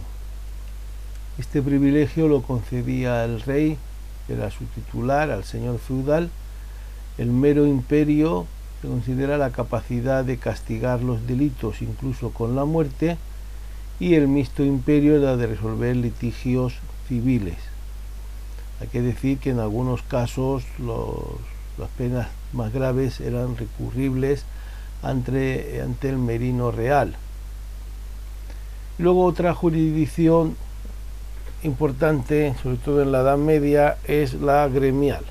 Este privilegio lo concedía el rey, que era su titular, al señor feudal. El mero imperio se considera la capacidad de castigar los delitos incluso con la muerte y el mixto imperio era de resolver litigios Hay que decir que en algunos casos las penas más graves eran recurribles ante, ante el merino real. Luego otra jurisdicción importante, sobre todo en la Edad Media, es la gremial.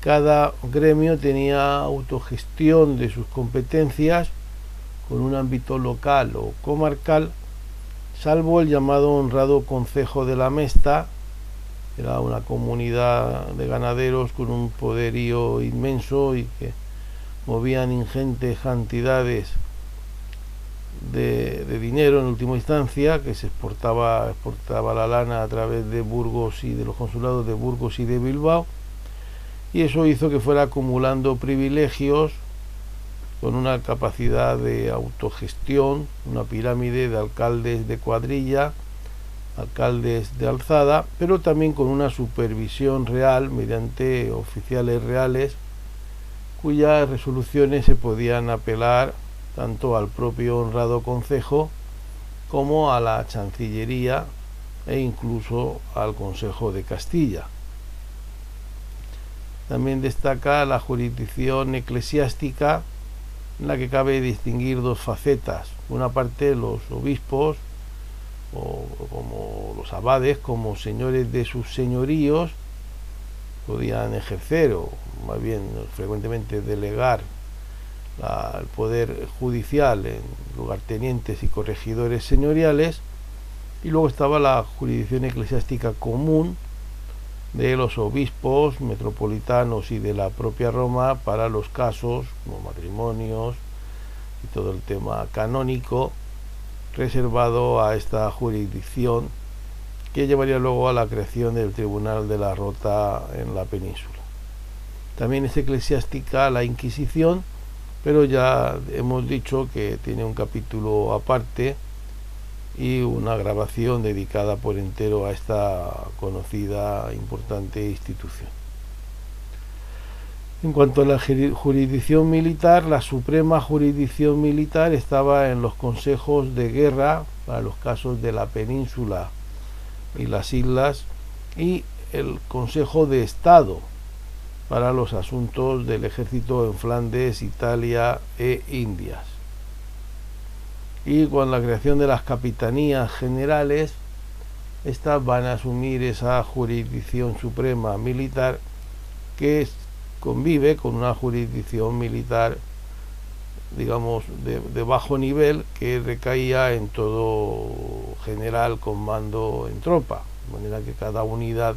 Cada gremio tenía autogestión de sus competencias con un ámbito local o comarcal, salvo el llamado honrado Concejo de la Mesta, era una comunidad de ganaderos con un poderío inmenso y que movían ingentes cantidades de, dinero en última instancia, que se exportaba, exportaba la lana a través de Burgos y de los consulados de Burgos y de Bilbao, y eso hizo que fuera acumulando privilegios con una capacidad de autogestión, una pirámide de alcaldes de cuadrilla, alcaldes de alzada, pero también con una supervisión real mediante oficiales reales cuyas resoluciones se podían apelar tanto al propio honrado concejo como a la Chancillería e incluso al Consejo de Castilla. También destaca la jurisdicción eclesiástica en la que cabe distinguir dos facetas. Una parte los obispos o como los abades como señores de sus señoríos podían ejercer o más bien frecuentemente delegar el poder judicial en lugartenientes y corregidores señoriales y luego estaba la jurisdicción eclesiástica común de los obispos metropolitanos y de la propia Roma para los casos como matrimonios y todo el tema canónico reservado a esta jurisdicción que llevaría luego a la creación del Tribunal de la Rota en la península. También es eclesiástica la Inquisición, pero ya hemos dicho que tiene un capítulo aparte y una grabación dedicada por entero a esta conocida importante institución. En cuanto a la jurisdicción militar, la suprema jurisdicción militar estaba en los consejos de guerra para los casos de la península y las islas y el Consejo de Estado para los asuntos del ejército en Flandes, Italia e Indias. Y con la creación de las capitanías generales, estas van a asumir esa jurisdicción suprema militar que convive con una jurisdicción militar, digamos, de, bajo nivel que recaía en todo general con mando en tropa, de manera que cada unidad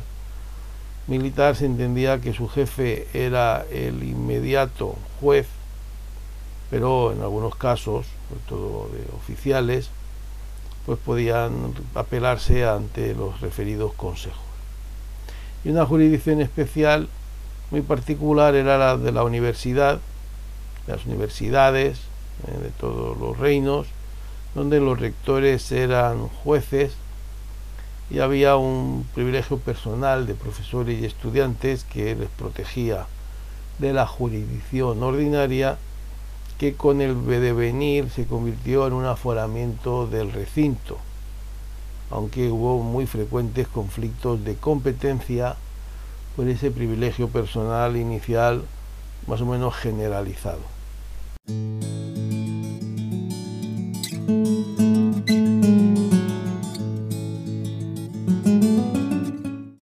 militar se entendía que su jefe era el inmediato juez, pero en algunos casos, sobre todo de oficiales, pues podían apelarse ante los referidos consejos. Y una jurisdicción especial muy particular era la de la universidad, las universidades eh, de todos los reinos, donde los rectores eran jueces y había un privilegio personal de profesores y estudiantes que les protegía de la jurisdicción ordinaria que con el devenir se convirtió en un aforamiento del recinto, aunque hubo muy frecuentes conflictos de competencia por ese privilegio personal inicial más o menos generalizado.